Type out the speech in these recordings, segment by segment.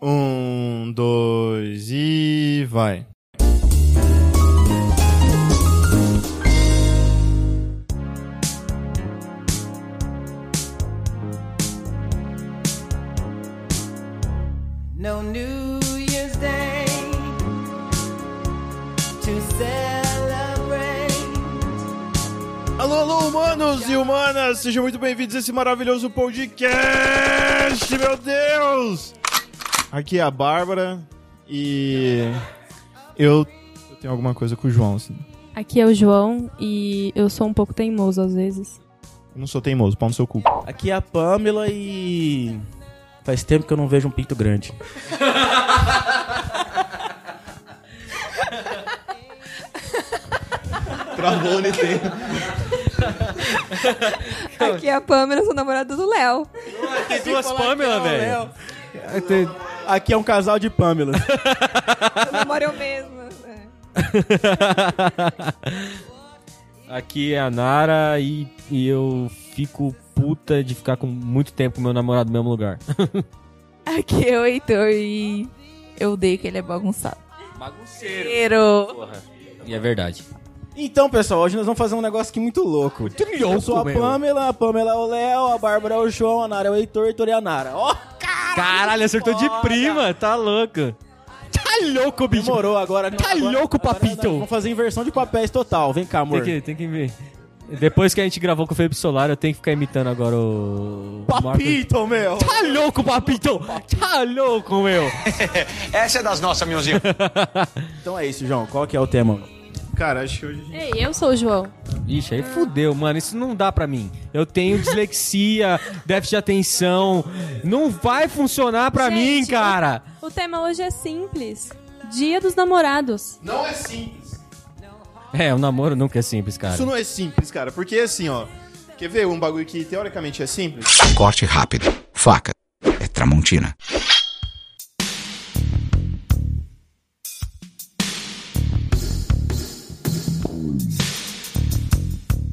Um, dois e vai. No New Year's Day to celebrate. Alô, alô, humanos e humanas! Sejam muito bem-vindos a esse maravilhoso podcast, meu Deus! Aqui é a Bárbara e eu, eu tenho alguma coisa com o João, assim. Aqui é o João e eu sou um pouco teimoso às vezes. Eu não sou teimoso, pau no seu cu. Aqui é a Pamela e. Faz tempo que eu não vejo um pinto grande. Travou, né? Aqui é a Pamela, sou namorada do Léo. Tem duas Pamela, velho. Aqui é um casal de Pamela. Eu namoro eu mesma. é. Aqui é a Nara e, e eu fico puta de ficar com muito tempo com meu namorado no mesmo lugar. Aqui é o Heitor e eu odeio que ele é bagunçado. Bagunceiro. E é verdade. Então, pessoal, hoje nós vamos fazer um negócio aqui muito louco. Eu sou a. Pamela, a Pamela é o Léo, a Bárbara é o João, a Nara é o Heitor, o Heitor é a Nara. Ó, Caralho, acertou de prima, tá louco. Tá louco, bicho. demorou agora. Tá agora- louco, agora papito. Vamos fazer inversão de papéis total. Vem cá, amor. Tem que, tem que ver. Depois que a gente gravou com o Felipe Solar, eu tenho que ficar imitando agora o. Papito, meu. Tá louco, papito! Tá louco, meu! Essa é das nossas, meuzinho. Então é isso, João. Qual que é o tema? Cara, acho que hoje a gente... Ei, eu sou o João. Ixi, aí fudeu, mano. Isso não dá pra mim. Eu tenho dislexia, déficit de atenção. Não vai funcionar pra Gente, mim, cara. O tema hoje é simples. Dia dos namorados. Não é simples. É, o namoro nunca é simples, cara. Isso não é simples, cara, porque assim, ó... Quer ver um bagulho que teoricamente é simples? Corte rápido. Faca. É Tramontina.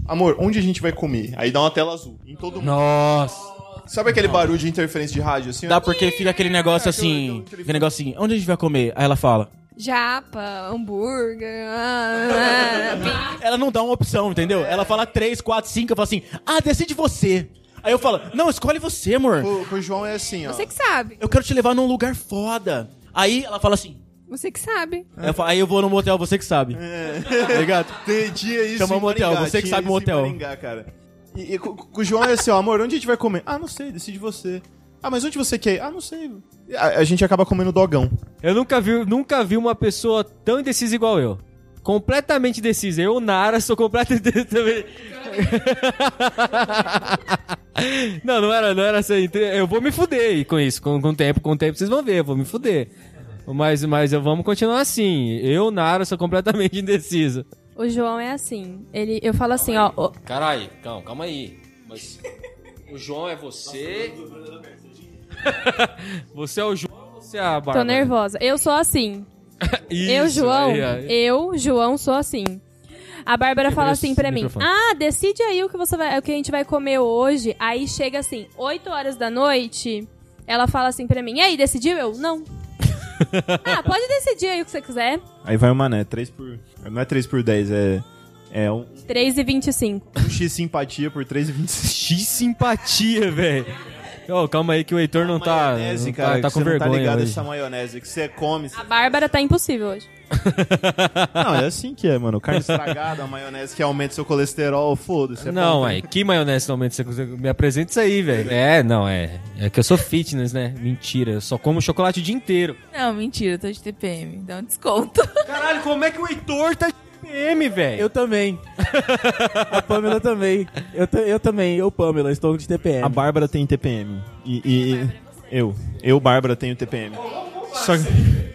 Amor, onde a gente vai comer? Aí dá uma tela azul. Em todo mundo. Nossa. Sabe aquele barulho de interferência de rádio assim? ó? Dá porque fica aquele negócio assim. aquele- aquele- negócio assim. Onde a gente vai comer? Aí ela fala. Japa, hambúrguer. ah, ah, Ela não dá uma opção, entendeu? Ela fala três, quatro, cinco. Eu falo assim. Ah, decide você. Aí eu falo. Não, escolhe você, amor. Pro, pro João é assim, ó. Você que sabe. Eu quero te levar num lugar foda. Aí ela fala assim. Você que sabe. Aí eu falo, Aí eu vou no motel, você que sabe. Tá ligado? Tem, tinha isso Chama em motel, Maringá, você que tinha sabe isso em motel. Maringá, cara. E, e com, com o João é assim, ó, amor, onde a gente vai comer? Ah, não sei, decide você. Ah, mas onde você quer ir? Ah, não sei. A, a gente acaba comendo dogão. Eu nunca vi, nunca vi uma pessoa tão indecisa igual eu. Completamente indecisa. Eu, Nara, sou completamente também. não, não era, não era assim. Eu vou me fuder com isso. Com, com o tempo, com o tempo vocês vão ver, eu vou me fuder. Mas, mas eu vamos continuar assim. Eu, Nara, sou completamente indecisa. O João é assim. Ele, eu falo assim, ó. ó, Caralho, calma, calma aí. Mas o João é você. você é o João, você é a Bárbara. tô nervosa. Eu sou assim. eu, Isso, João, aí, aí. eu, João, sou assim. A Bárbara fala assim pra mim: microfone. Ah, decide aí o que você vai, o que a gente vai comer hoje. Aí chega assim, 8 horas da noite. Ela fala assim pra mim: E aí, decidiu? Eu, não. ah, pode decidir aí o que você quiser. Aí vai uma, né? 3 por... Não é 3 por 10, é... É um, 3 e 25. um X simpatia por 3,25. X simpatia, velho. Ô, calma aí que o Heitor não tá, maionese, não cara, tá, tá que com você não tá vergonha ligado hoje. essa maionese que você come. A Bárbara tá impossível hoje. Não, é assim que é, mano. Carne estragada, a maionese que aumenta seu colesterol, foda-se. é Não, é, que maionese normalmente você você me apresenta isso aí, velho. É, não, é. É que eu sou fitness, né? Mentira, eu só como chocolate o dia inteiro. Não, mentira, eu tô de TPM. Dá um desconto. Caralho, como é que o Heitor tá de PM, velho? Eu também. A Pamela também. Eu, eu também. Eu, Pamela, estou de TPM. A Bárbara tem TPM. E, e- e- eu. Eu, Bárbara, tenho TPM. Só que...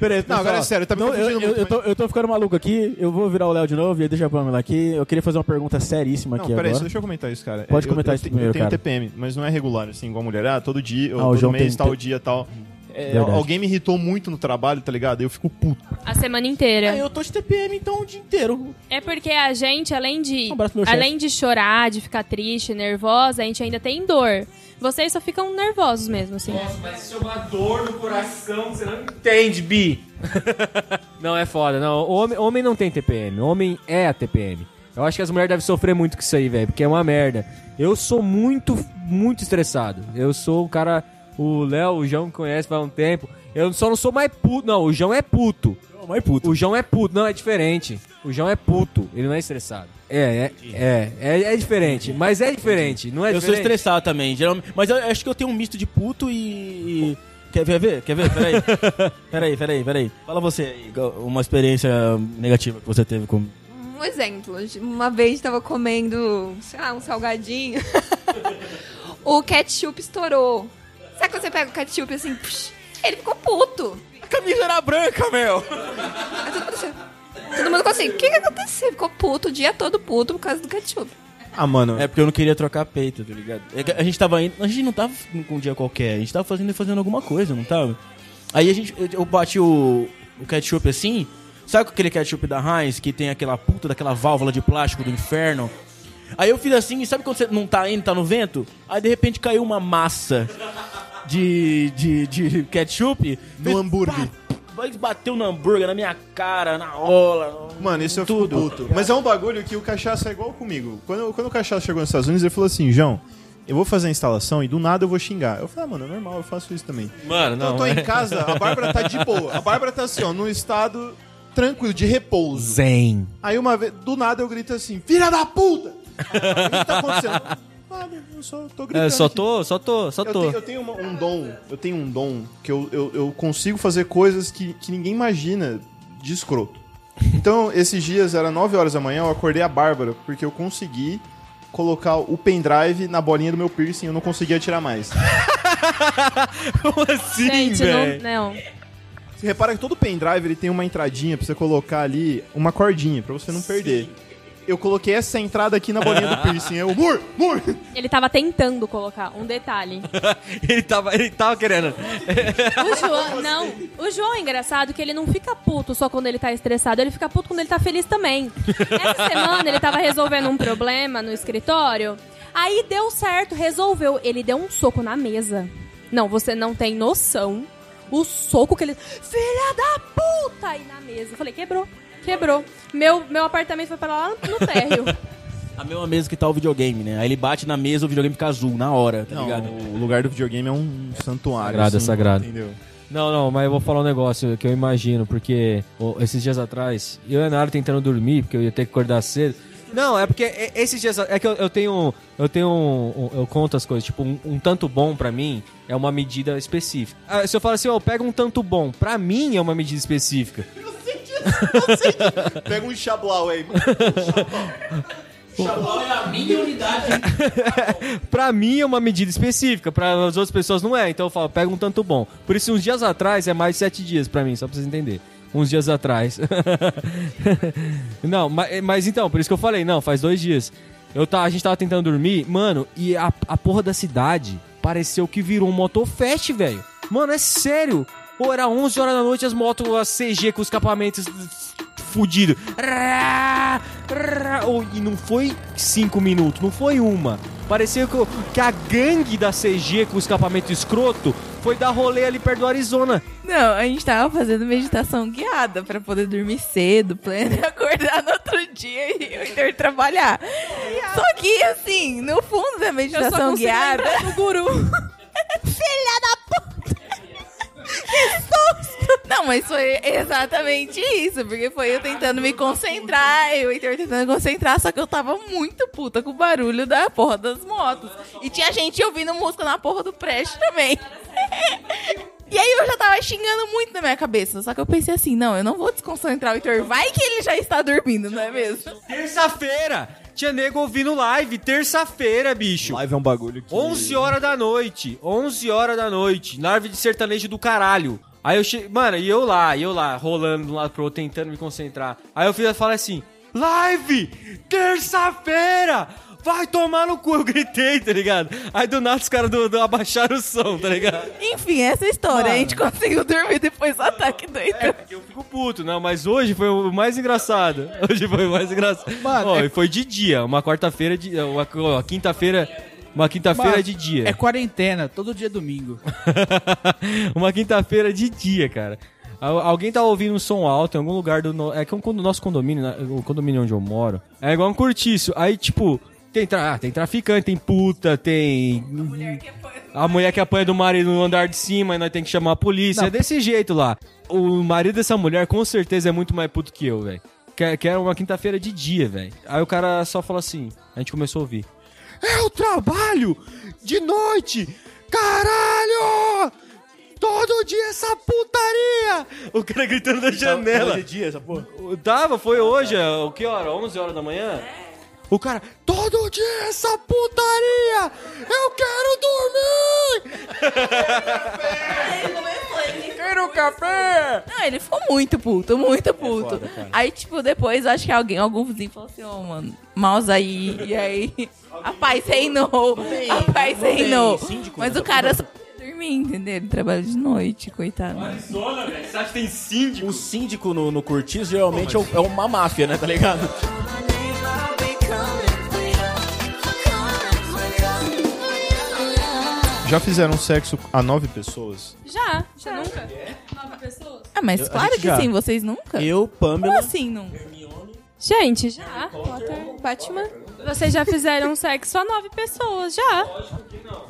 Peraí, Não, agora é sério, tá me Não, eu, eu, muito, eu, tô, eu tô ficando maluco aqui. Eu vou virar o Léo de novo e deixa a Pamela aqui. Eu queria fazer uma pergunta seríssima Não, aqui peraí, agora. deixa eu comentar isso, cara. Pode Eu- comentar eu, isso te- primeiro, Eu tenho cara. TPM, mas não é regular, assim, igual mulher. Ah, todo dia, ou Ah, o todo João mês, tal tem- dia, tal. É, alguém me irritou muito no trabalho, tá ligado? Eu fico puto. A semana inteira. Ah, eu tô de TPM então o dia inteiro. É porque a gente, além de Um abraço pro meu chefe. além de chorar, de ficar triste, nervosa, a gente ainda tem dor. Vocês só ficam nervosos mesmo, assim. Mas isso é uma dor no coração, você não entende, Bi. não, é foda. Não, homem, homem não tem TPM. Homem é a TPM. Eu acho que as mulheres devem sofrer muito com isso aí, velho, porque é uma merda. Eu sou muito, muito estressado. Eu sou o cara. O Léo, o João que conhece faz um tempo. Eu só não sou mais puto. Não, o João é puto. Mas puto. O João é puto. Não, é diferente. O João é puto. Ele não é estressado. É, é, é, é, é diferente. Mas é diferente. Não é Eu sou estressado também, geralmente. Mas eu acho que eu tenho um misto de puto e. e- Quer, quer ver? Quer ver? Peraí. peraí, peraí, peraí. Fala você aí, uma experiência negativa que você teve com. Um exemplo, uma vez tava comendo, sei lá, um salgadinho. o ketchup estourou. Sabe quando você pega o ketchup assim, psh, ele ficou puto. A camisa era branca, meu! Aí todo mundo assim, todo mundo ficou assim, o que que aconteceu? Ficou puto o dia todo puto por causa do ketchup. Ah, mano. É porque eu não queria trocar peito, tá ligado? É a gente tava indo. A gente não tava com um dia qualquer, a gente tava fazendo fazendo alguma coisa, não tava? Aí a gente. Eu, eu bati o, o ketchup assim. Sabe com aquele ketchup da Heinz que tem aquela puta daquela válvula de plástico do inferno? Aí eu fiz assim, sabe quando você não tá indo, tá no vento? Aí de repente caiu uma massa de, de, de ketchup No Fez hambúrguer. pá, bateu no hambúrguer, na minha cara, na rola. Mano, isso eu fico Tudo. puto. Mas é um bagulho que o Cachaça é igual comigo. Quando, quando o Cachaça chegou nos Estados Unidos, ele falou assim, João, eu vou fazer a instalação e do nada eu vou xingar. Eu falei, ah, mano, é normal, eu faço isso também. Mano, Então eu não. tô é- em casa, a Bárbara tá de boa. A Bárbara tá assim, ó, num estado tranquilo, de repouso. Zen. Aí uma vez, do nada eu grito assim, filha da puta! O que tá acontecendo? Nada, eu só tô gritando. É, só aqui. tô, só tô, só Eu tô. tenho, eu tenho uma- um dom, eu tenho um dom que eu, eu, eu consigo fazer coisas que, que ninguém imagina de escroto. Então, esses dias, era 9 horas da manhã, eu acordei a Bárbara, porque eu consegui colocar o pendrive na bolinha do meu piercing, eu não conseguia tirar mais. Como assim, Gente, não, velho? não. Você repara que todo pendrive ele tem uma entradinha pra você colocar ali, uma cordinha, pra você não perder. Eu coloquei essa entrada aqui na bolinha do piercing. Eu, Mur, Mur! Ele tava tentando colocar um detalhe. ele, tava, ele tava querendo. O João, não. O João é engraçado que ele não fica puto só quando ele tá estressado, ele fica puto quando ele tá feliz também. Essa semana ele tava resolvendo um problema no escritório, aí deu certo, resolveu. Ele deu um soco na mesa. Não, você não tem noção. O soco que ele. Filha da puta! Aí na mesa. Eu falei, quebrou. Quebrou. Meu, meu apartamento foi pra lá no térreo. A mesma mesa que tá o videogame, né? Aí ele bate na mesa, o videogame fica azul, na hora, tá Não, ligado? o lugar do videogame é um santuário. Sagrado, é assim, sagrado. Entendeu? Não, não, mas eu vou falar um negócio que eu imagino, porque ó, esses dias atrás, eu e a Nara tentando dormir, porque eu ia ter que acordar cedo. Não, é porque é- esses dias. É que eu, eu tenho. Eu tenho. um- um- eu conto as coisas. Tipo, um, um tanto bom pra mim é uma medida específica. Ah, se eu falo assim, ó, pega um tanto bom, pra mim é uma medida específica. Pega um chablau aí. Pra mim é uma medida específica, pra as outras pessoas não é. Então eu falo, pega um tanto bom. Por isso, uns dias atrás é mais sete dias pra mim, só pra vocês entenderem. Uns dias atrás. não, mas, mas então, por isso que eu falei, não, faz dois dias. Eu tá, a gente tava tentando dormir, mano, e a, a porra da cidade pareceu que virou um motofest, velho. Mano, é sério. Ou era 11 horas da noite as motos, as CG com os escapamentos fudido. E não foi cinco minutos, não foi uma. Pareceu que, que a gangue da CG com o escapamento escroto foi dar rolê ali perto do Arizona. Não, a gente tava fazendo meditação guiada pra poder dormir cedo, pleno e acordar no outro dia e eu ir trabalhar. Só que, assim, no fundo da meditação guiada. do guru. Filha da puta! Não, mas foi exatamente isso, porque foi eu tentando me concentrar, eu e Heitor tentando me concentrar, só que eu tava muito puta com o barulho da porra das motos. E tinha gente ouvindo música na porra do Preste também. E aí eu já tava xingando muito na minha cabeça, só que eu pensei assim, não, eu não vou desconcentrar o Heitor, vai que ele já está dormindo, não é mesmo? Terça-feira! Tinha nego ouvindo live, terça-feira, bicho. Live é um bagulho que... 11 horas da noite, 11 horas da noite, live de sertanejo do caralho. Aí eu cheguei, mano, e eu lá, e eu lá, rolando de um lado pro outro, tentando me concentrar. Aí eu fiz, eu falei assim, live, terça-feira, vai tomar no cu, eu gritei, tá ligado? Aí do nada os caras do, do abaixaram o som, tá ligado? Enfim, essa história, a gente conseguiu dormir depois do ataque do Heitor. Porque eu fico puto, não, mas hoje foi o mais engraçado. Hoje foi o mais engraçado. Mano, Ó, é- e foi de dia, uma quarta-feira, de, uma, uma quinta-feira Uma quinta-feira de dia. É quarentena, todo dia é domingo. uma quinta-feira de dia, cara. Al- Alguém tá ouvindo um som alto em algum lugar do. no- É que o nosso condomínio, né, o condomínio onde eu moro, é igual um cortiço. Aí, tipo, tem, tra... ah, tem traficante, tem puta, tem. A mulher que apanha do marido no andar de cima e nós tem que chamar a polícia. É desse jeito lá. O marido dessa mulher com certeza é muito mais puto que eu, velho. Que, que era uma quinta-feira de dia, velho. Aí o cara só fala assim. A gente começou a ouvir. Eu trabalho de noite! Caralho! Todo dia essa putaria! O cara gritando da janela. É dia, essa porra. Tava, foi hoje, é, o que hora? 11 horas da manhã? O cara, todo dia essa putaria! Eu quero dormir! Quero café! Não, ele ficou muito puto, muito puto. foda, cara. aí, tipo, depois acho que alguém, algum vizinho falou assim, ô, mano, mouse aí. E aí, a paz reinou. A paz reinou. Mas o cara só dormir, entendeu? Ele trabalha de noite, coitado. Você acha que tem síndico? O síndico no, no cortiço geralmente é o- é uma máfia, né? Tá ligado? Já fizeram sexo a nove pessoas? Já, já nunca. Nove pessoas. Ah, mas Eu- a claro gente que já. sim, vocês nunca? Eu, Como Pamela. assim nunca? Gente, já. Potter, Batman. Vocês já fizeram sexo a nove pessoas, já.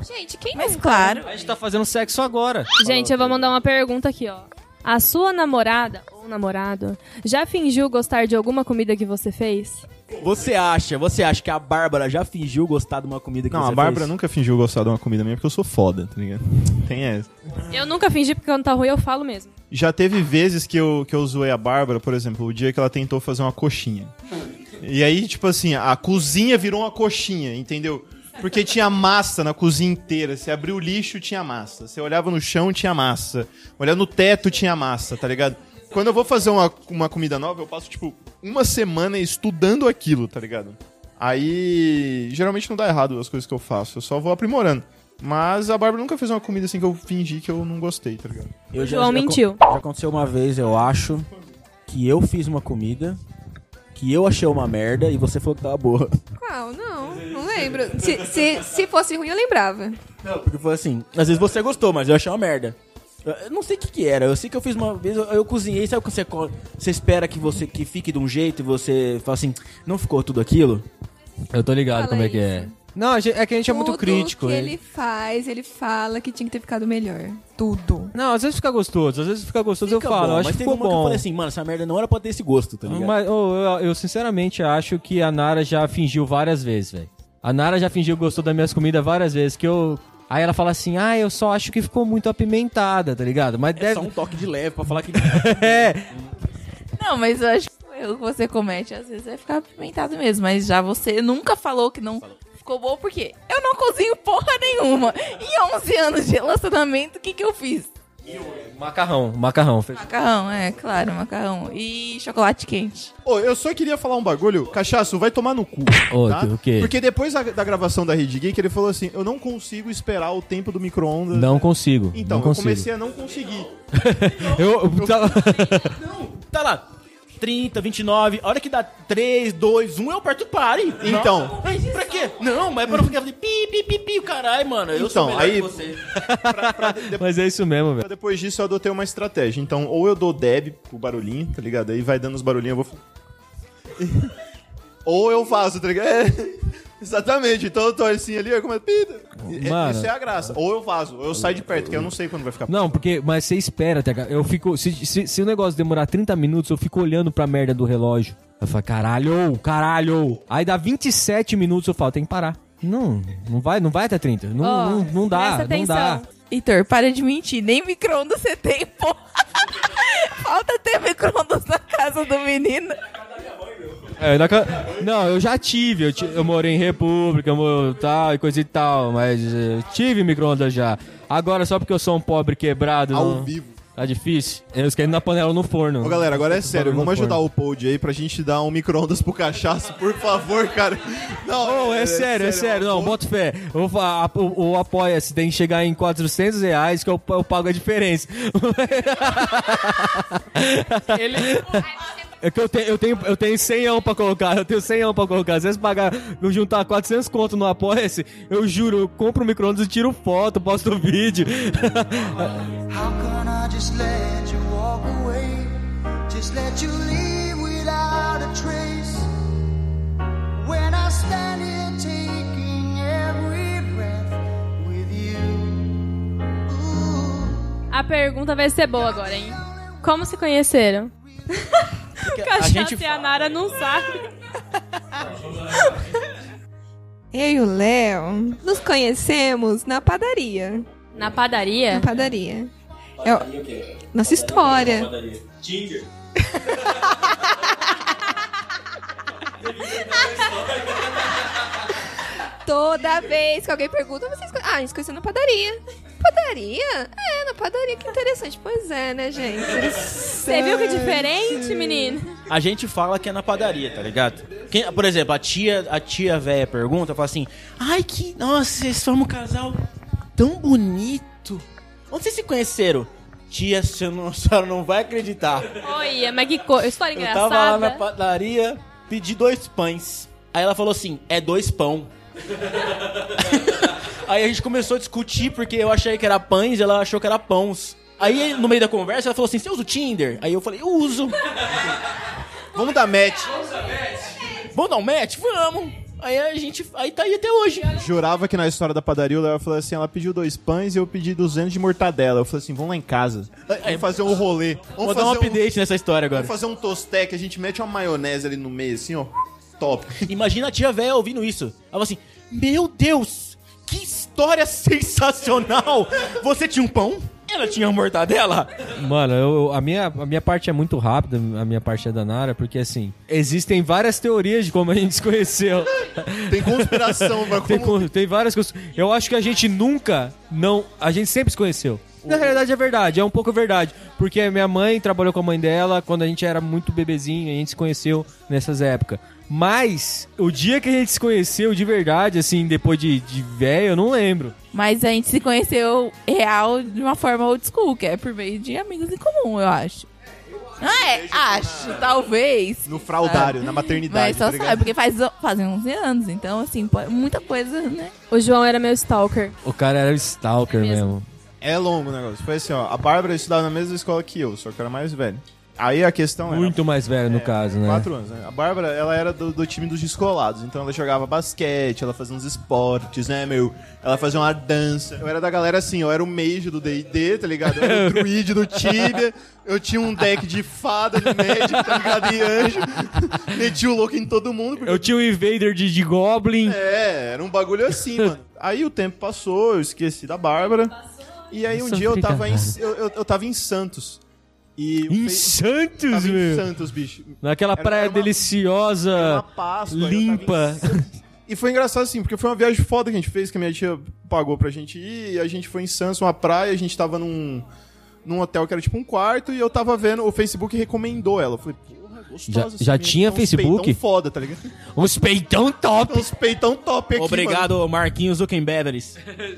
Gente, quem Mas nunca? claro. A gente tá fazendo sexo agora. Gente, eu vou mandar uma pergunta aqui, ó. A sua namorada ou namorado já fingiu gostar de alguma comida que você fez? Você acha, você acha que a Bárbara já fingiu gostar de uma comida que Não, você a Bárbara fez? nunca fingiu gostar de uma comida minha porque eu sou foda, tá ligado? Tem essa. Eu nunca fingi porque quando tá ruim eu falo mesmo. Já teve vezes que eu, que eu zoei a Bárbara, por exemplo, o dia que ela tentou fazer uma coxinha. E aí, tipo assim, a cozinha virou uma coxinha, entendeu? Porque tinha massa na cozinha inteira. Você abriu o lixo, tinha massa. Você olhava no chão, tinha massa. Olhava no teto, tinha massa, tá ligado? Quando eu vou fazer uma, uma comida nova, eu passo, tipo, uma semana estudando aquilo, tá ligado? Aí, geralmente não dá errado as coisas que eu faço. Eu só vou aprimorando. Mas a Bárbara nunca fez uma comida assim que eu fingi que eu não gostei, tá ligado? Eu João mentiu. Já aconteceu uma vez, eu acho, que eu fiz uma comida que eu achei uma merda e você falou que tava boa. Qual? Não, não lembro. Se, se, se fosse ruim, eu lembrava. Não, porque foi assim, às vezes você gostou, mas eu achei uma merda. Eu- não sei o que que era, eu sei que eu fiz uma vez, eu, eu cozinhei, sabe quando você, você espera que você que fique de um jeito e você fala assim, não ficou tudo aquilo? Eu tô ligado Fala como é que é. Não, é que a gente é muito Tudo crítico. que hein? ele faz, ele fala que tinha que ter ficado melhor. Tudo. Não, às vezes fica gostoso, às vezes fica gostoso, Fica eu falo, bom, eu acho mas que ficou uma que eu bom. falei assim, mano, essa merda não era pra ter esse gosto, tá ligado? Mas ô, eu, eu sinceramente acho que a Nara já fingiu várias vezes, velho. A Nara já fingiu que gostou das minhas comidas várias vezes, que eu... Aí ela fala assim, ah, eu só acho que ficou muito apimentada, tá ligado? Mas É deve... só um toque de leve pra falar que... É, Não, mas eu acho que o erro que você comete às vezes é ficar apimentado mesmo. Mas já você nunca falou que não ficou bom, porque eu não cozinho porra nenhuma. Em 11 anos de relacionamento, o que, que eu fiz? Macarrão, macarrão. Macarrão, é, claro, macarrão. E chocolate quente. Ô, eu só queria falar um bagulho. Cachaço, vai tomar no cu. Ô, tá? o quê? Porque depois da, da gravação da Rede Geek, ele falou assim: Eu não consigo esperar o tempo do micro-ondas. Não consigo, Então, não eu consigo. comecei a não conseguir. Eu, eu tava- Tá lá, 30, 29, a hora que dá 3, 2, 1, eu aperto pare. Então. Mas pra quê? Não, mas é pra ficar fazendo pi, pi, pi, pi, caralho, mano. Eu Então, sou melhor aí- que você. Pra- pra de- Mas é isso mesmo, velho. Depois disso, eu adotei uma estratégia. Então, ou eu dou deb pro barulhinho, tá ligado? Aí vai dando os barulhinhos, eu vou. ou eu faço, tá ligado? É, exatamente. Então eu tô assim ali, eu começo. E- Mano. Isso é a graça. Ou eu vazo, ou eu saio de perto, que eu não sei quando vai ficar. Não, porque, mas você espera, tá, ligado? Eu fico. Se, se, se o negócio demorar 30 minutos, eu fico olhando pra merda do relógio. Eu falo, caralho, caralho. Aí dá 27 minutos, eu falo, tem que parar. Não, não vai, não vai até 30. Não, Ó, não, não dá, não dá. Heitor, para de mentir. Nem micro-ondas você tem, pô. Falta ter micro-ondas na casa do menino. É, na Não, eu já tive. Eu, eu morei em República, eu tal, e coisa e tal. Mas eh, tive micro-ondas já. Agora, só porque eu sou um pobre quebrado. Ao não- vivo. Tá difícil. Eu esquento na panela no forno. Ô, galera, agora é sério, vamos ajudar forno. o Pod aí pra gente dar um micro-ondas pro cachaço, por favor, cara. Não, Ô, é, sério, é sério. Não, bota fé. Eu vou falar, a- O, o Apoia-se tem que chegar em 400 reais que eu, eu pago a diferença. Ele, É que eu tenho, eu tenho, eu tenho 100 pra colocar, eu tenho 100 pra colocar. Se vocês pagar, eu juntar 400 conto no Apoia-se, eu juro, eu compro o micro-ondas e tiro foto, posto vídeo. How can I just let you walk away? Just let you leave without a trace. When I stand here taking every breath with you. Ooh. A pergunta vai ser boa agora, hein? Como se conheceram? a Cachaça gente e a Nara não sabe. Eu e o Léo nos conhecemos na padaria. Na Na padaria? padaria. É o- nossa história. Toda vez que alguém pergunta, vocês. Ah, a gente conheceu na padaria. Padaria? É, padaria, que interessante. Pois é, né, gente? Você viu que diferente, menino? A gente fala que é na padaria, tá ligado? Quem- por exemplo, a tia, a tia velha pergunta, fala assim: Ai, que. Nossa, vocês são um casal tão bonito. Onde vocês se conheceram? Tia, você não, a senhora não vai acreditar. Olha, mas que co... história Eu tava lá na engraçada. padaria, pedi dois pães. Aí ela falou assim: é dois pão. Aí a gente começou a discutir porque eu achei que era pães e ela achou que era pãos. Aí no meio da conversa ela falou assim: você usa o Tinder? Aí eu falei: eu uso. Vamos dar match. Vamos dar um match? Vamos. Aí a gente. Aí tá aí até hoje. Jurava que na história da padaria o Léo falou assim: ela pediu dois pães e eu pedi 200 de mortadela. Eu falei assim: vamos lá em casa. Vamos fazer um rolê. Vou Vamos dar um update nessa história agora. Vamos fazer um tostec, a gente mete uma maionese ali no meio, assim, ó. Top. Imagina a tia velha ouvindo isso. Ela falou assim: Meu Deus, que história sensacional! Você tinha um pão? Ela tinha uma mortadela? Mano, eu- a, minha, a minha parte é muito rápida, a minha parte é da Nara, porque assim, existem várias teorias de como a gente se conheceu. Tem conspiração, mas Tem, como... tem várias coisas. Eu acho que a gente nunca, não, a gente sempre se conheceu. Na realidade é verdade, é um pouco verdade. Porque minha mãe trabalhou com a mãe dela quando a gente era muito bebezinho, a gente se conheceu nessas épocas. Mas o dia que a gente se conheceu de verdade, assim, depois de, de velho, eu não lembro. Mas a gente se conheceu real de uma forma old school, que é por meio de amigos em comum, eu acho. Não é? Acho, talvez. No fraudário, na maternidade, Mas só tá ligado? sabe, porque faz, fazem 11 anos, então assim, muita coisa, né? O João era meu stalker. O cara era stalker mesmo. É longo o negócio. Foi assim, ó. A Bárbara estudava na mesma escola que eu, só que era mais velho. Aí a questão era... Muito mais velho, no caso, né? Quatro anos, né? A Bárbara, ela era do, do time dos descolados. Então ela jogava basquete, ela fazia uns esportes, né, meu? Ela fazia uma dança. Eu era da galera assim, eu era o mage do D&D, tá ligado? Eu era o druid do Tibia. Eu tinha um deck de fada, de médico, tá ligado? E anjo. Metia o louco em todo mundo. porque Eu tinha um invader de, de Goblin. é, era um bagulho assim, mano. Aí o tempo passou, eu esqueci da Bárbara. E aí um Nossa, dia eu tava, em, eu, eu, eu tava em Santos. E Em Santos, tava em meu. Santos, bicho. Naquela Era- praia era uma- deliciosa, Páscoa. em limpa. E foi engraçado assim, porque foi uma viagem foda que a gente fez, que a minha tia pagou pra gente ir. E a gente foi em Santos, uma praia, a gente tava num, num hotel que era tipo um quarto. E eu tava vendo, o Facebook recomendou ela. Eu falei, porra, gostosa. Já- já tinha Facebook? peitão foda, tá ligado? Uns peitão top. Uns peitão top aqui, Obrigado, Marquinhos Zuckerberg.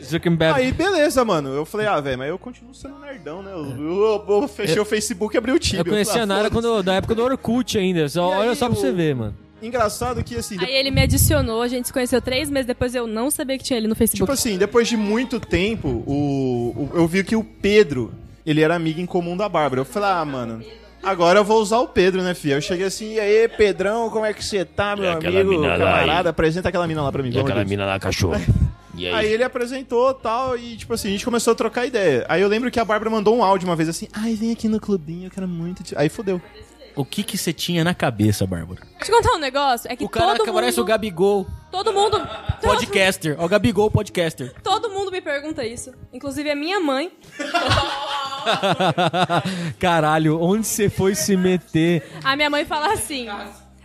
Zuckerberg. Aí, beleza, mano. Eu falei, ah, velho, mas eu continuo sendo nerdão, né? Eu, eu- eu fechei o Facebook e abri o Tibia. Eu conheci falei, a ah, Nara quando, da época do Orkut ainda. Só, olha aí, só pra o- você ver, mano. Engraçado que, assim, Aí ele me adicionou, a gente se conheceu três meses depois, eu não sabia que tinha ele no Facebook. Tipo assim, depois de muito tempo, o, o- eu vi que o Pedro, ele era amigo em comum da Bárbara. Eu falei, ah, mano, agora eu vou usar o Pedro, né, filho? Eu cheguei assim, e aí, Pedrão, como é que você tá, meu aquela amigo, lá camarada? aí. Apresenta aquela mina lá pra mim, E aquela mina lá, cachorro. Aí? Aí ele apresentou tal, e tipo assim, a gente começou a trocar ideia. Aí eu lembro que a Bárbara mandou um áudio uma vez assim, ai, vem aqui no clubinho, eu quero muito. te-" Aí fodeu. O que que você tinha na cabeça, Bárbara? Deixa eu contar um negócio, é que O cara todo que parece o mundo... Gabigol Todo mundo... podcaster. Ó, o Gabigol podcaster. Todo mundo me pergunta isso. Inclusive a minha mãe. Caralho, onde você foi se meter? A minha mãe fala assim.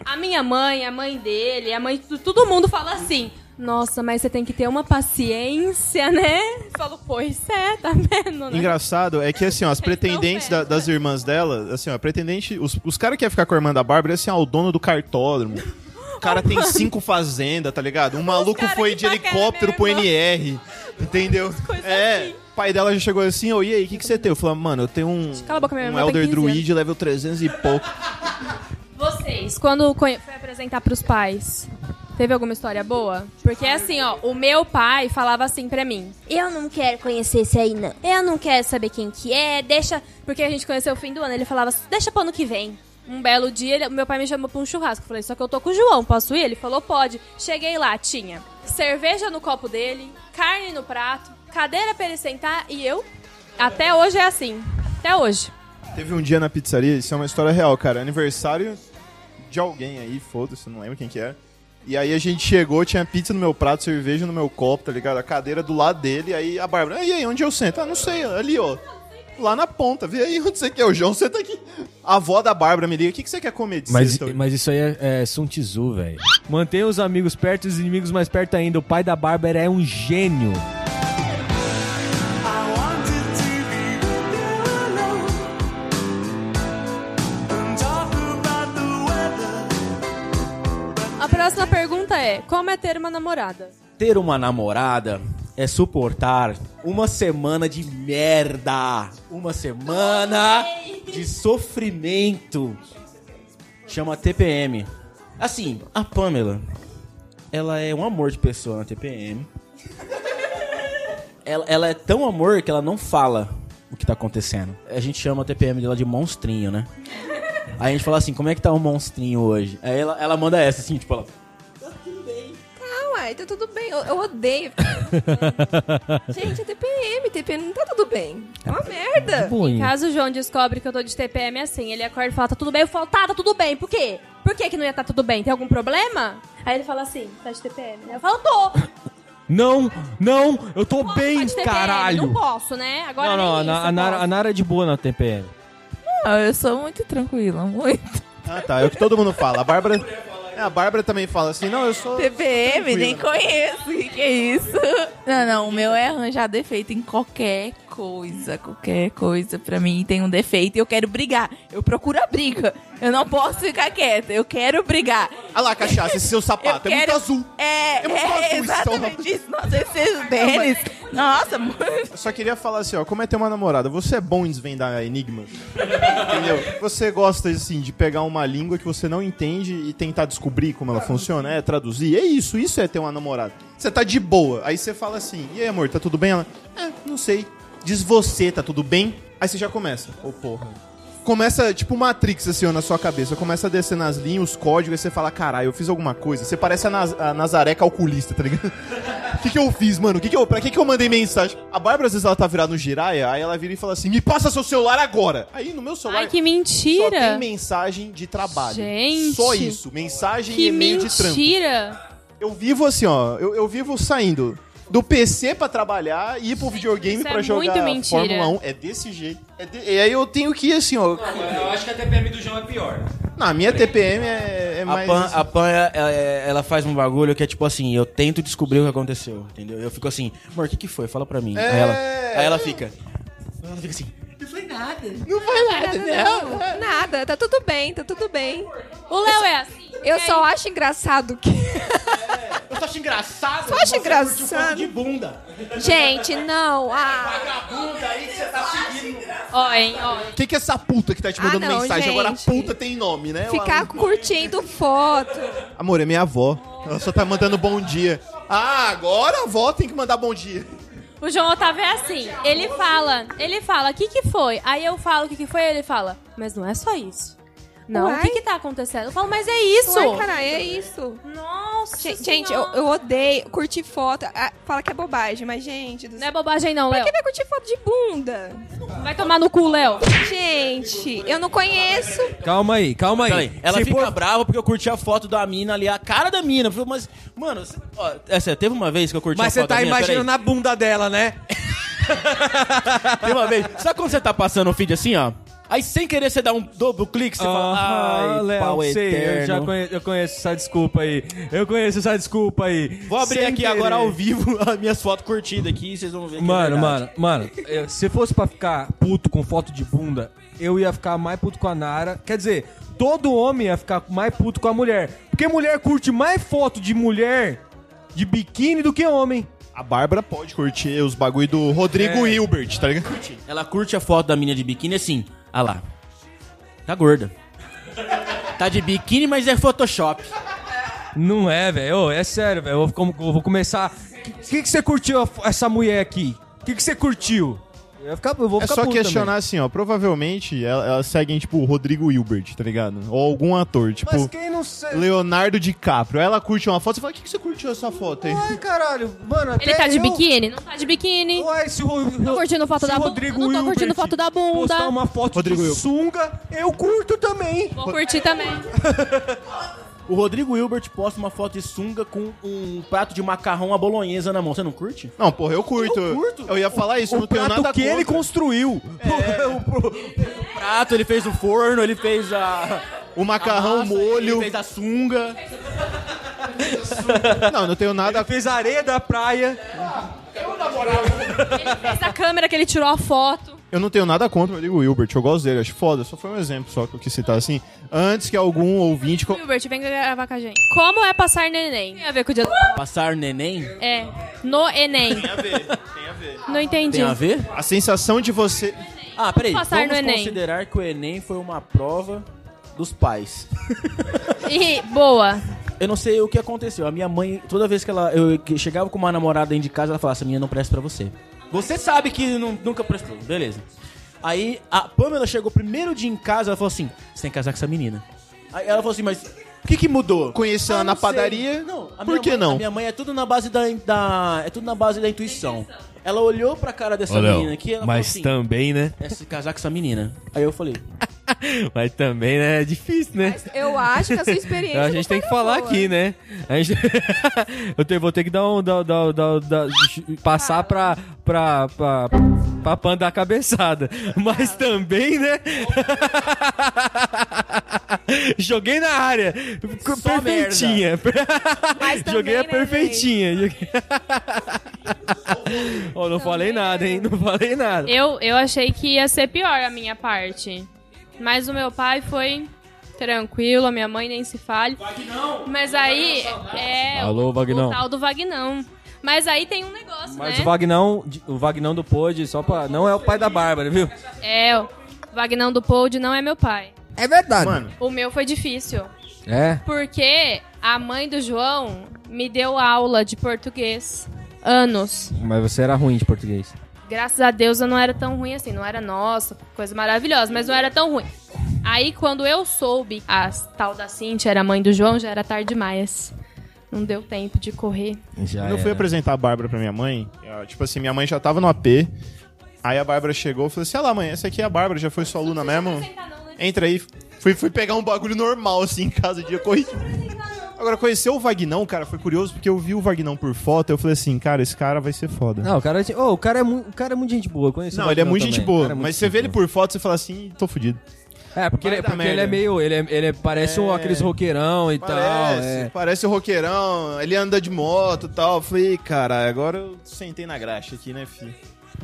A minha mãe, a mãe dele, a mãe de todo mundo fala assim. Nossa, mas você tem que ter uma paciência, né? Eu falo, pois é, tá vendo, né? Engraçado é que, assim, ó, as Eles pretendentes da- das irmãs dela, assim, ó, a pretendente. Os, os caras que iam ficar com a irmã da Bárbara, assim, ó, o dono do cartódromo. O cara tem cinco fazendas, tá ligado? Um maluco foi de paquera helicóptero pro NR, entendeu? É. assim. O pai dela já chegou assim, ô, e aí, o que, que você tem? Eu falei, mano, eu tenho um, Cala a boca, minha um Elder 15 Druid level 300 e pouco. Vocês, quando foi apresentar pros pais, teve alguma história boa? Porque assim, ó, o meu pai falava assim pra mim: Eu não quero conhecer esse aí, não. Eu não quero saber quem que é, deixa. Porque a gente conheceu o fim do ano. Ele falava assim: Deixa pro ano que vem. Um belo dia, ele- meu pai me chamou pra um churrasco. Eu falei, só que eu tô com o João, posso ir? Ele falou, pode. Cheguei lá, tinha cerveja no copo dele, carne no prato, cadeira pra ele sentar e eu. Até hoje é assim. Até hoje. Teve um dia na pizzaria, isso é uma história real, cara. Aniversário de alguém aí, foda-se, não lembro quem que era. E aí a gente chegou, tinha pizza no meu prato, cerveja no meu copo, tá ligado? A cadeira do lado dele, aí a Bárbara, e aí, onde eu sento? Ah, não sei, ali, ó. Lá na ponta, vê aí onde você quer. O João senta aqui. A avó da Bárbara me liga, o que, que você quer comer de Mas, sexta hoje?" mas isso aí é, é Sun Tzu, velho. Mantenha os amigos perto e os inimigos mais perto ainda. O pai da Bárbara é um gênio. É: Como é ter uma namorada? Ter uma namorada é suportar uma semana de merda. Uma semana de sofrimento. Chama TPM. Assim, a Pamela, ela é um amor de pessoa na TPM. Ela, ela é tão amor que ela não fala o que tá acontecendo. A gente chama a TPM dela de monstrinho, né? Aí a gente fala assim, como é que tá o monstrinho hoje? Aí ela, ela manda essa, assim, tipo, ela... Ah, uai, tá tudo bem. Eu, eu odeio. Gente, é TPM. TPM não tá tudo bem. É uma merda. Caso o João descobre que eu tô de TPM assim, ele acorda e fala, tá tudo bem? Eu falo, tá, tá tudo bem. Por quê? Por que, que não ia estar tudo bem? Tem algum problema? Aí ele fala assim, tá de TPM, né? Eu falo, tô. Não, não, eu tô Tá bem, de TPM, caralho. Não posso, né? Agora Não, não, a, nem isso, a eu Nara, posso. a Nara é de boa na TPM. Não, eu sou muito tranquila, muito. Ah, tá, é o que todo mundo fala. A Bárbara... É, a Bárbara também fala assim, não, eu sou... TPM, nem conheço. O que, que é isso? Não, não, o meu é arranjar defeito em qualquer coisa. Qualquer coisa pra mim tem um defeito e eu quero brigar. Eu procuro a briga. Eu não posso ficar quieta. Eu quero brigar. Olha lá, cachaça, esse seu sapato Eu é muito azul. É, É muito é, azul, exatamente isso. Nossa, esses deles. Nossa, muito. Eu só queria falar assim, ó, como é ter uma namorada? Você é bom em desvendar enigmas? Entendeu? Você gosta, assim, de pegar uma língua que você não entende e tentar descobrir como ela funciona, é traduzir. É isso, isso é ter uma namorada. Você tá de boa, aí você fala assim, e aí, amor, tá tudo bem? Ela, é, não sei. Diz você, tá tudo bem? Aí você já começa. Ô, porra. Começa, tipo Matrix, assim, ó, na sua cabeça. Começa a descer nas linhas, os códigos, aí você fala, caralho, eu fiz alguma coisa. Você parece a, Naz- a Nazaré calculista, tá ligado? O que, que eu fiz, mano? Que que eu, pra que, que eu mandei mensagem? A Bárbara, às vezes, ela tá virada no giraia, aí ela vira e fala assim: me passa seu celular agora. Aí no meu celular. Ai, que Só tem mentira. mensagem de trabalho. Gente. Só isso. Mensagem e Que e-mail de trampo. mentira. Eu vivo assim, ó. Eu, eu vivo saindo do PC pra trabalhar e ir pro videogame isso é pra jogar muito mentira. Fórmula 1. É desse jeito. É de- E aí eu tenho que ir assim, ó. Eu acho que a TPM do João é pior. Na minha TPM é, é A mais. Pan, assim. a Pan ela, ela faz um bagulho que é tipo assim, eu tento descobrir o que aconteceu, entendeu? Eu fico assim, amor, o que, que foi? Fala pra mim. É. Aí, ela, aí ela fica. Ela fica assim. Não foi nada, Não, nada, tá tudo bem, tá tudo bem. O Léo é assim. Eu só acho engraçado que. Eu só acho engraçado. Só acho engraçado. de bunda. Gente, não. Ah, Vagabunda aí que você tá seguindo. Ó, hein, ó. O que, que é essa puta que tá te Ah, mandando não, mensagem? Agora a gente. puta tem nome, né? ficar curtindo foto. Amor, é minha avó. Ela só tá mandando bom dia. Ah, agora a avó tem que mandar bom dia. O João Otávio é assim. Ele fala, ele fala, o que que foi? Aí eu falo, o que que foi? Ele fala, mas não é só isso. Não, Uai? o que que tá acontecendo? Eu falo, mas é isso. Ué, caralho, é isso. Nossa Gente, gente, eu, eu odeio curtir foto. Ah, fala que é bobagem, mas, gente. Do... Não é bobagem não, Pra Léo. que vai curtir foto de bunda? Vai tomar no cu, Léo. Gente, eu não conheço. Calma aí, calma aí. Peraí, ela Se fica for- brava porque eu curti a foto da mina ali, a cara da mina. Mas, mano, cê- ó, é sério, teve uma vez que eu curti Mas a você foto tá da mina, imaginando peraí. a bunda dela, né? Tem uma vez. Sabe quando você tá passando o feed assim, ó? Aí sem querer você dá um duplo clique, você fala, Ah, ai, Léo, pau sei, eu eterno. já conheço, eu conheço essa desculpa aí. Eu conheço essa desculpa aí. Vou abrir Sem aqui querer. agora ao vivo as minhas fotos curtidas aqui e vocês vão ver que é Mano, mano, mano, eu- se fosse pra ficar puto com foto de bunda, eu ia ficar mais puto com a Nara. Quer dizer, todo homem ia ficar mais puto com a mulher. Porque mulher curte mais foto de mulher de biquíni do que homem. A Bárbara pode curtir os bagulho do Rodrigo É. Hilbert, tá ligado? Ela curte a foto da mina de biquíni assim, ah lá. Tá gorda. Tá de biquíni, mas é Photoshop. Não é, velho. É sério, velho. Eu vou, vou começar. O que, que você curtiu essa mulher aqui? O que, que você curtiu? Eu, ficar, eu vou É ficar só puto questionar também. assim, ó. Provavelmente ela- elas seguem, tipo, o Rodrigo Hilbert, tá ligado? Ou algum ator, tipo. Mas quem não sei. Leonardo DiCaprio. Ela curte uma foto, você fala, o que, que você curtiu essa foto aí? Ai, caralho. Mano, até Ele tá de eu- biquíni? Não tá de biquíni. Ué, se o Tô curtindo foto se da o bunda. Rodrigo Não tô Hilbert curtindo foto da bunda. Postar uma foto Rodrigo de Hilbert. sunga, eu curto também. Vou curtir também. O Rodrigo Hilbert posta uma foto de sunga com um prato de macarrão à bolonhesa na mão. Você não curte? Não, porra, eu curto. Eu curto. Eu ia falar isso, eu O não tenho prato nada que contra. ele construiu. O prato, ele fez o forno, ele fez a... O macarrão, a massa, molho. Ele fez a sunga. Não, eu não tenho nada. Fez a areia da praia. Ele fez a câmera que ele tirou a foto. Eu não tenho nada contra o Rodrigo Hilbert, eu gosto dele, acho foda. Só foi um exemplo só que eu quis citar assim. Antes que algum ouvinte. co- Hilbert, vem gravar com a gente. Como é passar neném? Tem a ver com o dia do... Passar neném? É, no Enem. Tem a ver, tem a ver. Não entendi. Tem a ver? A sensação de você. Ah, peraí. Passar Vamos no Enem. considerar que o Enem foi uma prova dos pais. E, boa. Eu não sei o que aconteceu. A minha mãe, toda vez que ela eu que chegava com uma namorada dentro de casa, ela falava: essa menina não presta pra você. Você sabe que não- nunca prestou. Beleza. Aí a Pamela chegou primeiro dia em casa, ela falou assim: você tem que casar com essa menina. Aí ela falou assim: mas o que que mudou? Conheceu Ah, ela na não sei. padaria? Não, a Por minha que mãe- não? A minha mãe é tudo na base da, da- é tudo na base da intuição. Ela olhou pra cara dessa menina aqui, ela mas falou assim: também, né? é se casar com essa menina. Aí eu falei: Mas também, né? É difícil, né? Eu acho que a sua experiência. A gente tem que falar boa. aqui, né? A gente... eu te- vou ter que dar um. Dar, dar, dar, dar- passar pra, pra, pra, pra Pan dar a cabeçada. Mas também, né? Joguei na área. Só perfeitinha. Joguei a né, perfeitinha. Joguei- oh, não falei nada, hein? Não falei nada. Eu, eu achei que ia ser pior a minha parte. Mas o meu pai foi tranquilo, a minha mãe nem se fale. Mas aí é Alô, o, Vagnão. o tal do Vagnão. Mas aí tem um negócio, Mas né? o Vagnão, o Vagnão do Pod, só pra. Não é o pai da Bárbara, viu? É, o Vagnão do Pod não é meu pai. É verdade. Mano, O meu foi difícil. É. Porque a mãe do João me deu aula de português. Anos. Mas você era ruim de português. Graças a Deus eu não era tão ruim assim. Não era, nossa, coisa maravilhosa, mas não era tão ruim. Aí quando eu soube a tal da Cintia era mãe do João, já era tarde demais. Não deu tempo de correr. Já quando eu fui era. apresentar a Bárbara pra minha mãe, eu, tipo assim, minha mãe já tava no AP. Aí a Bárbara chegou e falou assim: Olha lá, mãe, essa aqui é a Bárbara, já foi sua aluna mesmo? Entra aí. Fui, fui pegar um bagulho normal, assim, em casa, dia corri. Agora, conhecer o Vagnão, cara, foi curioso, porque eu vi o Vagnão por foto, eu falei assim, cara, esse cara vai ser foda. Não, o cara, é- ô, o cara é muito, o cara é muito gente boa, eu conheço. Não, o ele é Vagnão muito também. gente O boa, cara é muito mas você gente vê ele boa. por foto, você fala assim, tô fudido. É, porque, ele, Vai dar porque ele é meio. Ele, é, ele é- parece um, É. aqueles roqueirão e tal. Parece, É. parece o roqueirão, ele anda de moto e tal. Eu falei, cara, agora eu sentei na graxa aqui, né, filho?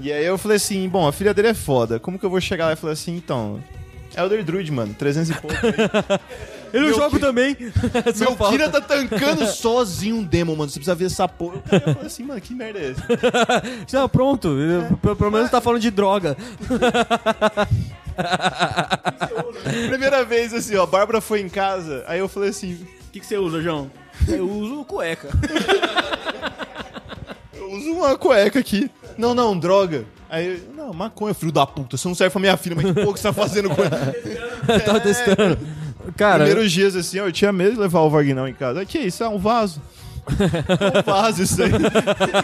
E aí eu falei assim, bom, a filha dele é foda, como que eu vou chegar lá e falar assim, então... Elder Druid, mano, 300 e pouco. aí. Meu joga Ki- também. Só Meu falta. Kira tá tancando sozinho um demo, mano, você precisa ver essa porra. Eu falei assim, mano, que merda é essa? Não, pronto. Pelo, pelo menos tá falando de droga. Primeira vez, assim, ó, a Bárbara foi em casa, aí eu falei assim, O que, que você usa, João? Eu uso cueca. eu uso uma cueca aqui. Não, não, droga. Aí, eu, não, maconha, filho da puta, você não serve pra minha filha, mas que pouco você tá fazendo com ela? Tava testando. Cara, Primeiros dias assim, ó, eu tinha medo de levar o Vagnão em casa. Que isso? É um vaso. É um vaso isso aí.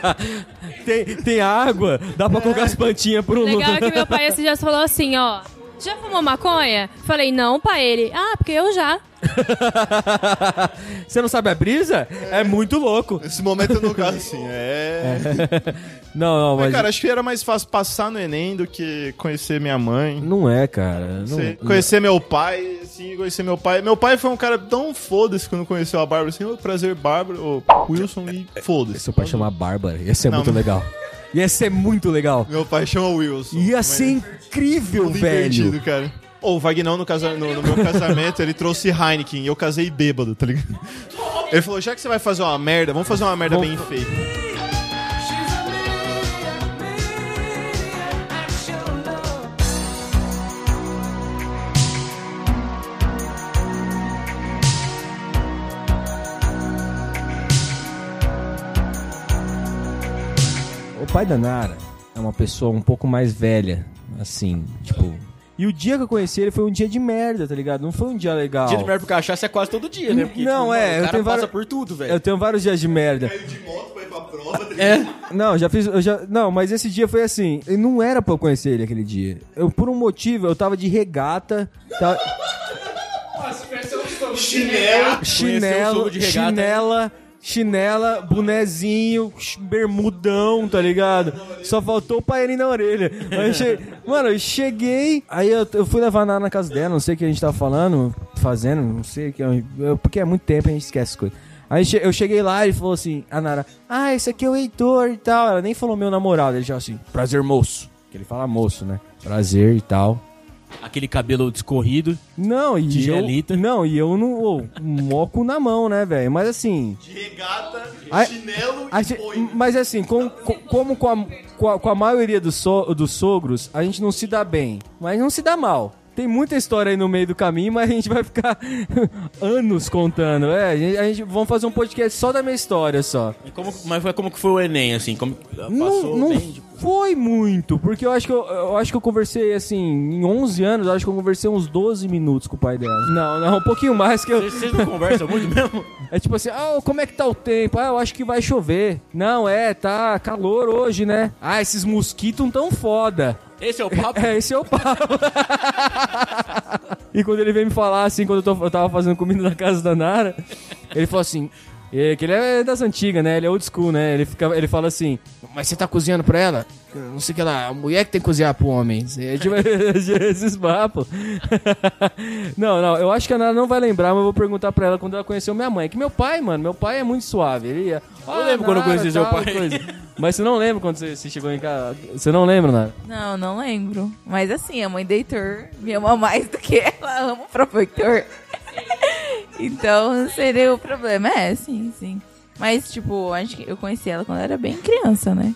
tem, tem água, dá pra colocar as plantinhas por um Legal é que meu pai esse dia falou assim, ó. Já fumou maconha? Falei, não, pai. Ele, ah, porque eu já. Você não sabe a brisa? É, muito louco. Nesse momento eu não gasto assim. É. Não, não, Mas, mas. cara, acho que era mais fácil passar no Enem do que conhecer minha mãe. Não é, cara. Não, Sei- Conhecer meu pai, assim, conhecer meu pai. Meu pai foi um cara tão foda-se quando conheceu a Bárbara, assim, ô, prazer, Bárbara, ô, Wilson e foda-se. Seu pai chamar Bárbara. Ia ser Não, muito mas- legal. Ia ser muito legal. Meu pai chama Wilson. Ia ser incrível, velho. cara. Ou o Vagnão, no, casa... no, no meu casamento, ele trouxe Heineken e eu casei bêbado, tá ligado? Ele falou: já que você vai fazer uma merda, vamos fazer uma merda bem feita. O pai da Nara é uma pessoa um pouco mais velha, assim, tipo, e o dia que eu conheci ele foi um dia de merda, tá ligado? Não foi um dia legal. Dia de merda pro cachaça é quase todo dia, né? Porque, Não, tipo, é, o eu cara tenho passa vários- por tudo, velho. Eu tenho vários dias de merda. É. Não, já fiz. Eu já, não, mas esse dia foi assim. e Não era pra eu conhecer ele aquele dia. Eu, por um motivo, eu tava de regata. Tá, Chinelo. chinelo, sogro de regata, chinela, chinela, bonezinho, bermudão, tá ligado? Só faltou o paeirinho na orelha. Eu Mano, eu cheguei, aí eu, eu fui levar nada na casa dela, não sei o que a gente tava falando, fazendo, não sei o que. porque é muito tempo a gente esquece as coisas. Aí eu cheguei lá e falou assim, a Nara, ah, esse aqui é o Heitor e tal. Ela nem falou meu namorado, ele já assim, prazer moço. Que ele fala moço, né? Prazer e tal. Aquele cabelo descorrido. Não, e De eu, gelita. não, e eu não, ô, moco na mão, né, velho? Mas assim, De regata, Ai- chinelo a e mas assim, com, com- como com a, com a, com a maioria dos, so- dos sogros, a gente não se dá bem, mas não se dá mal. Tem muita história aí no meio do caminho, mas a gente vai ficar anos contando. É, a gente, a gente- vamos fazer um podcast só da minha história só. E como, mas foi como que foi o Enem, assim? Como passou Não, não bem? Tipo, foi muito, porque eu acho que eu, eu acho que eu conversei assim, em 11 anos, eu acho que eu conversei uns 12 minutos com o pai dela. Não, não, um pouquinho mais que eu vocês, não conversam muito mesmo? É tipo assim, ah, como é que tá o tempo? Ah, eu acho que vai chover. Não, é, tá calor hoje, né? Ah, esses mosquitos tão foda. Esse é o papo? É, esse é o papo. e quando ele veio me falar assim, quando eu, tô- eu tava fazendo comida na casa da Nara, ele falou assim. É, Que ele é das antigas, né? Ele é old school, né? Ele, fica, ele fala assim: Mas você tá cozinhando pra ela? Não sei o que lá, a mulher que tem que cozinhar pro homem. É tipo esses papos. não, não, eu acho que a Nara não vai lembrar, mas eu vou perguntar pra ela quando ela conheceu minha mãe. Que meu pai, mano, meu pai é muito suave. Ele ia. Eu lembro quando eu conheci seu pai." Mas você não lembra quando você, você chegou em casa? Você não lembra, Nara? Não, não lembro. Mas assim, a mãe do Heitor me ama mais do que ela ama o próprio Heitor. então, não seria o problema. É, sim, sim. Mas, tipo, acho que eu conheci ela quando eu era bem criança, né?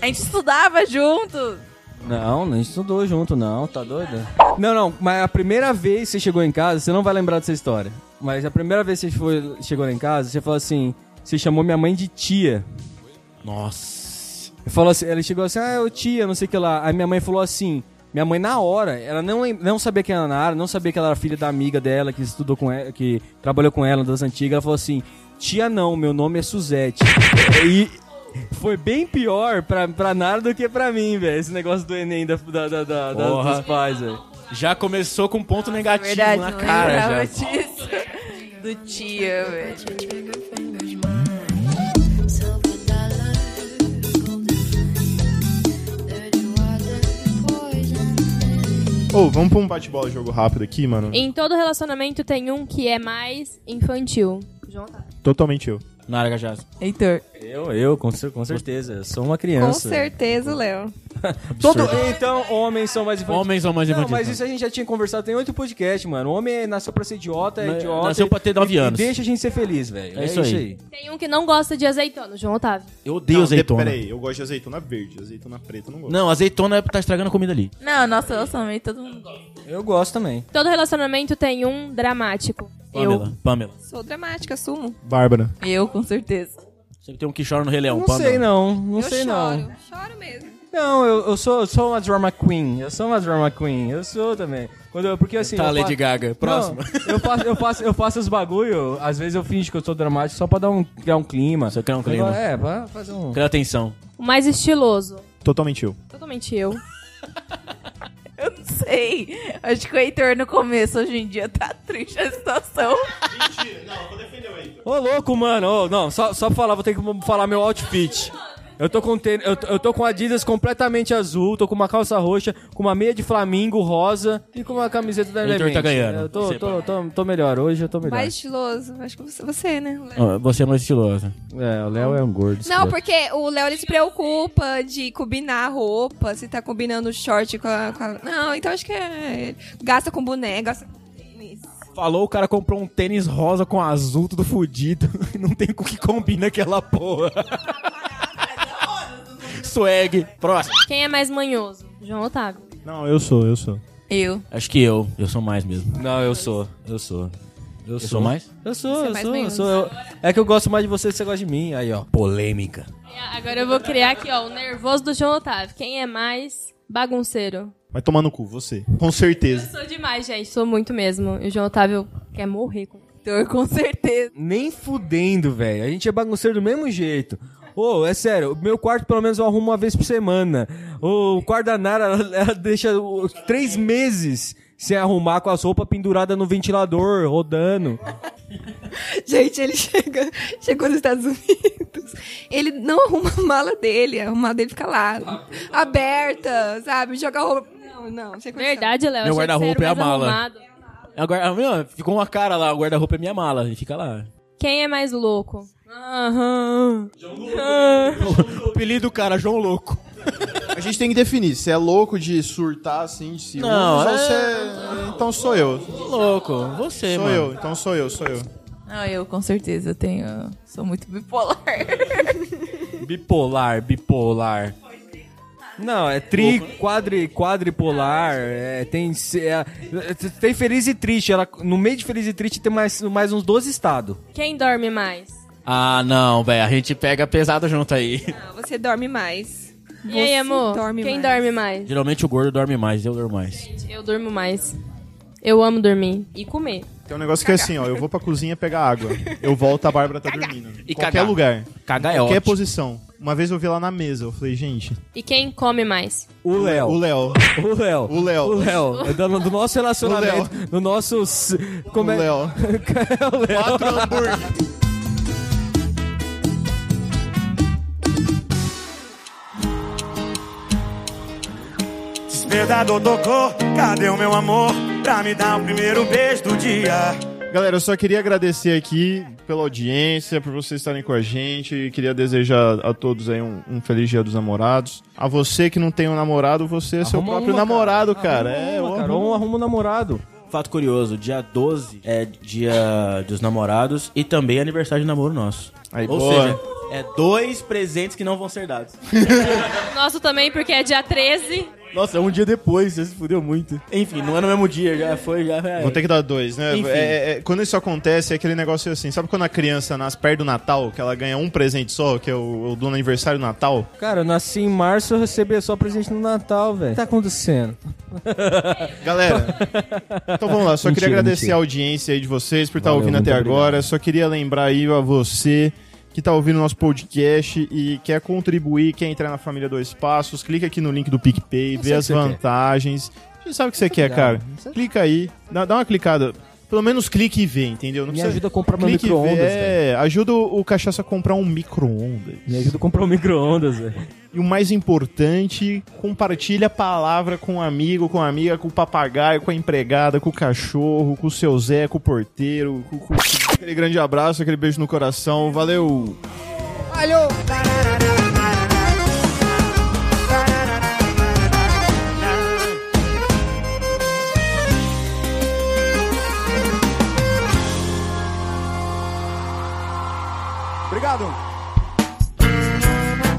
A gente estudava juntos. Não, não estudou junto, não, tá doida? Não, não, mas a primeira vez que você chegou em casa, você não vai lembrar dessa história. Mas a primeira vez que você foi, chegou em casa, você falou assim: você chamou minha mãe de tia. Nossa. Falou assim, ela chegou assim, ah, eu tia, não sei o que lá. Aí minha mãe falou assim. Minha mãe, na hora, ela não, não sabia quem era a Nara, não sabia que ela era filha da amiga dela, que estudou com ela, que trabalhou com ela das antigas. Ela falou assim: Tia, não, meu nome é Suzete. e foi bem pior pra, pra Nara do que pra mim, velho, esse negócio do Enem da, da, da- da- dos pais, velho. Já começou com um ponto negativo Verdade, na não cara já. disso. Do tia, velho. Ô, vamos pra um bate-bola jogo rápido aqui, mano. Em todo relacionamento tem um que é mais infantil. João tá. Totalmente eu. Nara Gajaz. Heitor. Eu, eu, com, com certeza. Eu sou uma Com criança. certeza, o Léo. Todo, então, homens são mais infantis. Homens são mais Não, infantis. mas isso a gente já tinha conversado, tem outro podcast, mano. O homem nasceu pra ser idiota, é Na- idiota. nasceu pra ter nove e- e anos. deixa a gente ser feliz, velho. É isso aí. Tem um que não gosta de azeitona. João Otávio. Eu odeio Não, azeitona. Peraí, eu gosto de azeitona verde. Azeitona preta eu não gosto. Não, azeitona é pra tá estragando a comida ali. Não, nosso relacionamento todo mundo gosta. Eu gosto também. Todo relacionamento tem um dramático. Pamela. Pamela. Sou dramática, assumo. Bárbara. Eu, com certeza. Sempre tem um que chora no Rei Leão. não Pamela. sei não, não eu sei choro. não. Choro mesmo. Não, eu, eu sou, eu sou uma drama queen. Eu sou uma drama queen. Eu sou também. Quando eu- porque assim. Tá, eu Lady fa- Gaga. Próximo. Não, eu faço, eu faço, eu faço os bagulho. Às vezes eu finjo que eu sou dramático só pra dar um, criar um clima. Só criar um clima. É, pra fazer um. Cria atenção. O mais estiloso. Totalmente eu. Totalmente eu. Sei. Acho que o Heitor no começo, hoje em dia, tá triste a situação. Mentira, não, vou defender o Heitor. Ô, louco, mano. Ô, não, só, só falar, vou ter que falar meu outfit. Eu tô com tênis- eu, tô- eu tô com Adidas completamente azul, tô com uma calça roxa, com uma meia de flamingo rosa e com uma camiseta da O Heitor Element. tá ganhando. Eu tô, Você, tô, tô, tô melhor, hoje eu tô melhor. Mais estiloso. Acho que você, você né? Léo? Você é mais estilosa. É, o Léo é um gordo. Não, escroto. porque o Léo ele se preocupa de combinar a roupa, se tá combinando o short com a, com a- Não, então acho que é. Gasta com boné, gasta com tênis. Falou, o cara comprou um tênis rosa com azul, tudo fudido. Não tem com que combina aquela porra. Swag. Próximo. Quem é mais manhoso? João Otávio. Não, eu sou, eu sou. Eu. Acho que eu. Eu sou mais mesmo. Não, eu sou, eu sou. Eu sou mais? Eu sou, Você é eu sou, eu sou. eu- é que eu gosto mais de você, você gosta de mim. Aí, ó, polêmica. Agora eu vou criar aqui, ó, o nervoso do João Otávio. Quem é mais bagunceiro? Vai tomar no cu, você. Com certeza. Sou demais, gente. Sou muito mesmo. E o João Otávio quer morrer com com certeza. Nem fudendo, velho. A gente é bagunceiro do mesmo jeito. Ô, é sério, o meu quarto pelo menos eu arrumo uma vez por semana. O quarto da Nara, ela, ela deixa o- três meses sem arrumar com as roupas penduradas no ventilador, rodando. Gente, ele chega, chegou nos Estados Unidos. Ele não arruma a mala dele, a mala dele fica lá, aberta, sabe? Joga roupa. Não, não, sem condição. Verdade, Léo. Meu guarda-roupa é a mala. arrumado. Agora, meu, ficou uma cara lá, o guarda-roupa é minha mala, e fica lá. Quem é mais louco? Aham. O apelido do cara, João Louco. A gente tem que definir se é louco de surtar assim de ciúmes Não, ou é- se é... Então sou eu. Louco, você, Sou mano. eu, então sou eu, sou eu. Não, eu com certeza tenho. Sou muito bipolar. Bipolar, bipolar. Não, é tri, quadri, quadripolar, é, tem, é, tem feliz e triste. Ela, no meio de feliz e triste tem mais, mais uns 12 estados. Quem dorme mais? Ah, não, velho, a gente pega pesado junto aí. Não, você dorme mais. E aí, amor? dorme Quem mais. dorme mais? Geralmente o gordo dorme mais, eu durmo mais. Eu durmo mais. Eu amo dormir. E comer. Tem um negócio que é assim, ó. Eu vou pra cozinha pegar água. Eu volto, a Bárbara tá dormindo. E Qualquer cagar. lugar. Cagar é Qualquer ótimo. posição. Uma vez eu vi ela na mesa. Eu falei, gente. E quem come mais? O Léo. O Léo. O Léo. O Léo. O Léo. É do, do nosso relacionamento. Do nosso. Como O é? Léo. É o Léo. Quatro hambúrguer. Despertador tocou, cadê o meu amor? Pra me dar o primeiro beijo do dia. Galera, eu só queria agradecer aqui pela audiência, por vocês estarem com a gente. Queria desejar a todos aí um, um feliz dia dos namorados. A você que não tem um namorado, você é seu Arruma próprio uma, namorado, cara. Arruma É, uma, cara. arrumo. Ou arruma um namorado. Fato curioso, dia 12 é dia dos namorados e também aniversário de namoro nosso. Aí, Ou boa. seja, é dois presentes que não vão ser dados. Nosso também, porque é dia 13. Nossa, é um dia depois, você se fudeu muito. Enfim, não é no mesmo dia, já foi, já é. Vou ter que dar dois, né? Enfim. É- é- quando isso acontece, é aquele negócio assim. Sabe quando a criança nasce perto do Natal, que ela ganha um presente só, que é o, o do aniversário do Natal? Cara, eu nasci em março, eu recebi só presente no Natal, velho. O que tá acontecendo? Galera, então vamos lá. Só queria Mentira, agradecer mentira. a audiência aí de vocês por estar Valeu, ouvindo até obrigado. agora. Só queria lembrar aí a você que tá ouvindo nosso podcast e quer contribuir, quer entrar na família Dois Passos, clica aqui no link do PicPay, vê as você quer. vantagens. A gente sabe o que você quer, ligado. cara. Clica aí, dá, dá uma clicada. Pelo menos clique e vê, entendeu? Não Me precisa- ajuda a comprar meu e micro-ondas, É, ajuda o, Cachaça a comprar um micro-ondas. Me ajuda a comprar um micro-ondas, velho. E o mais importante, compartilha a palavra com o amigo, com a amiga, com o papagaio, com a empregada, com o cachorro, com o seu Zé, com o porteiro. Com, com- Aquele grande abraço, aquele beijo no coração. Valeu! Valeu!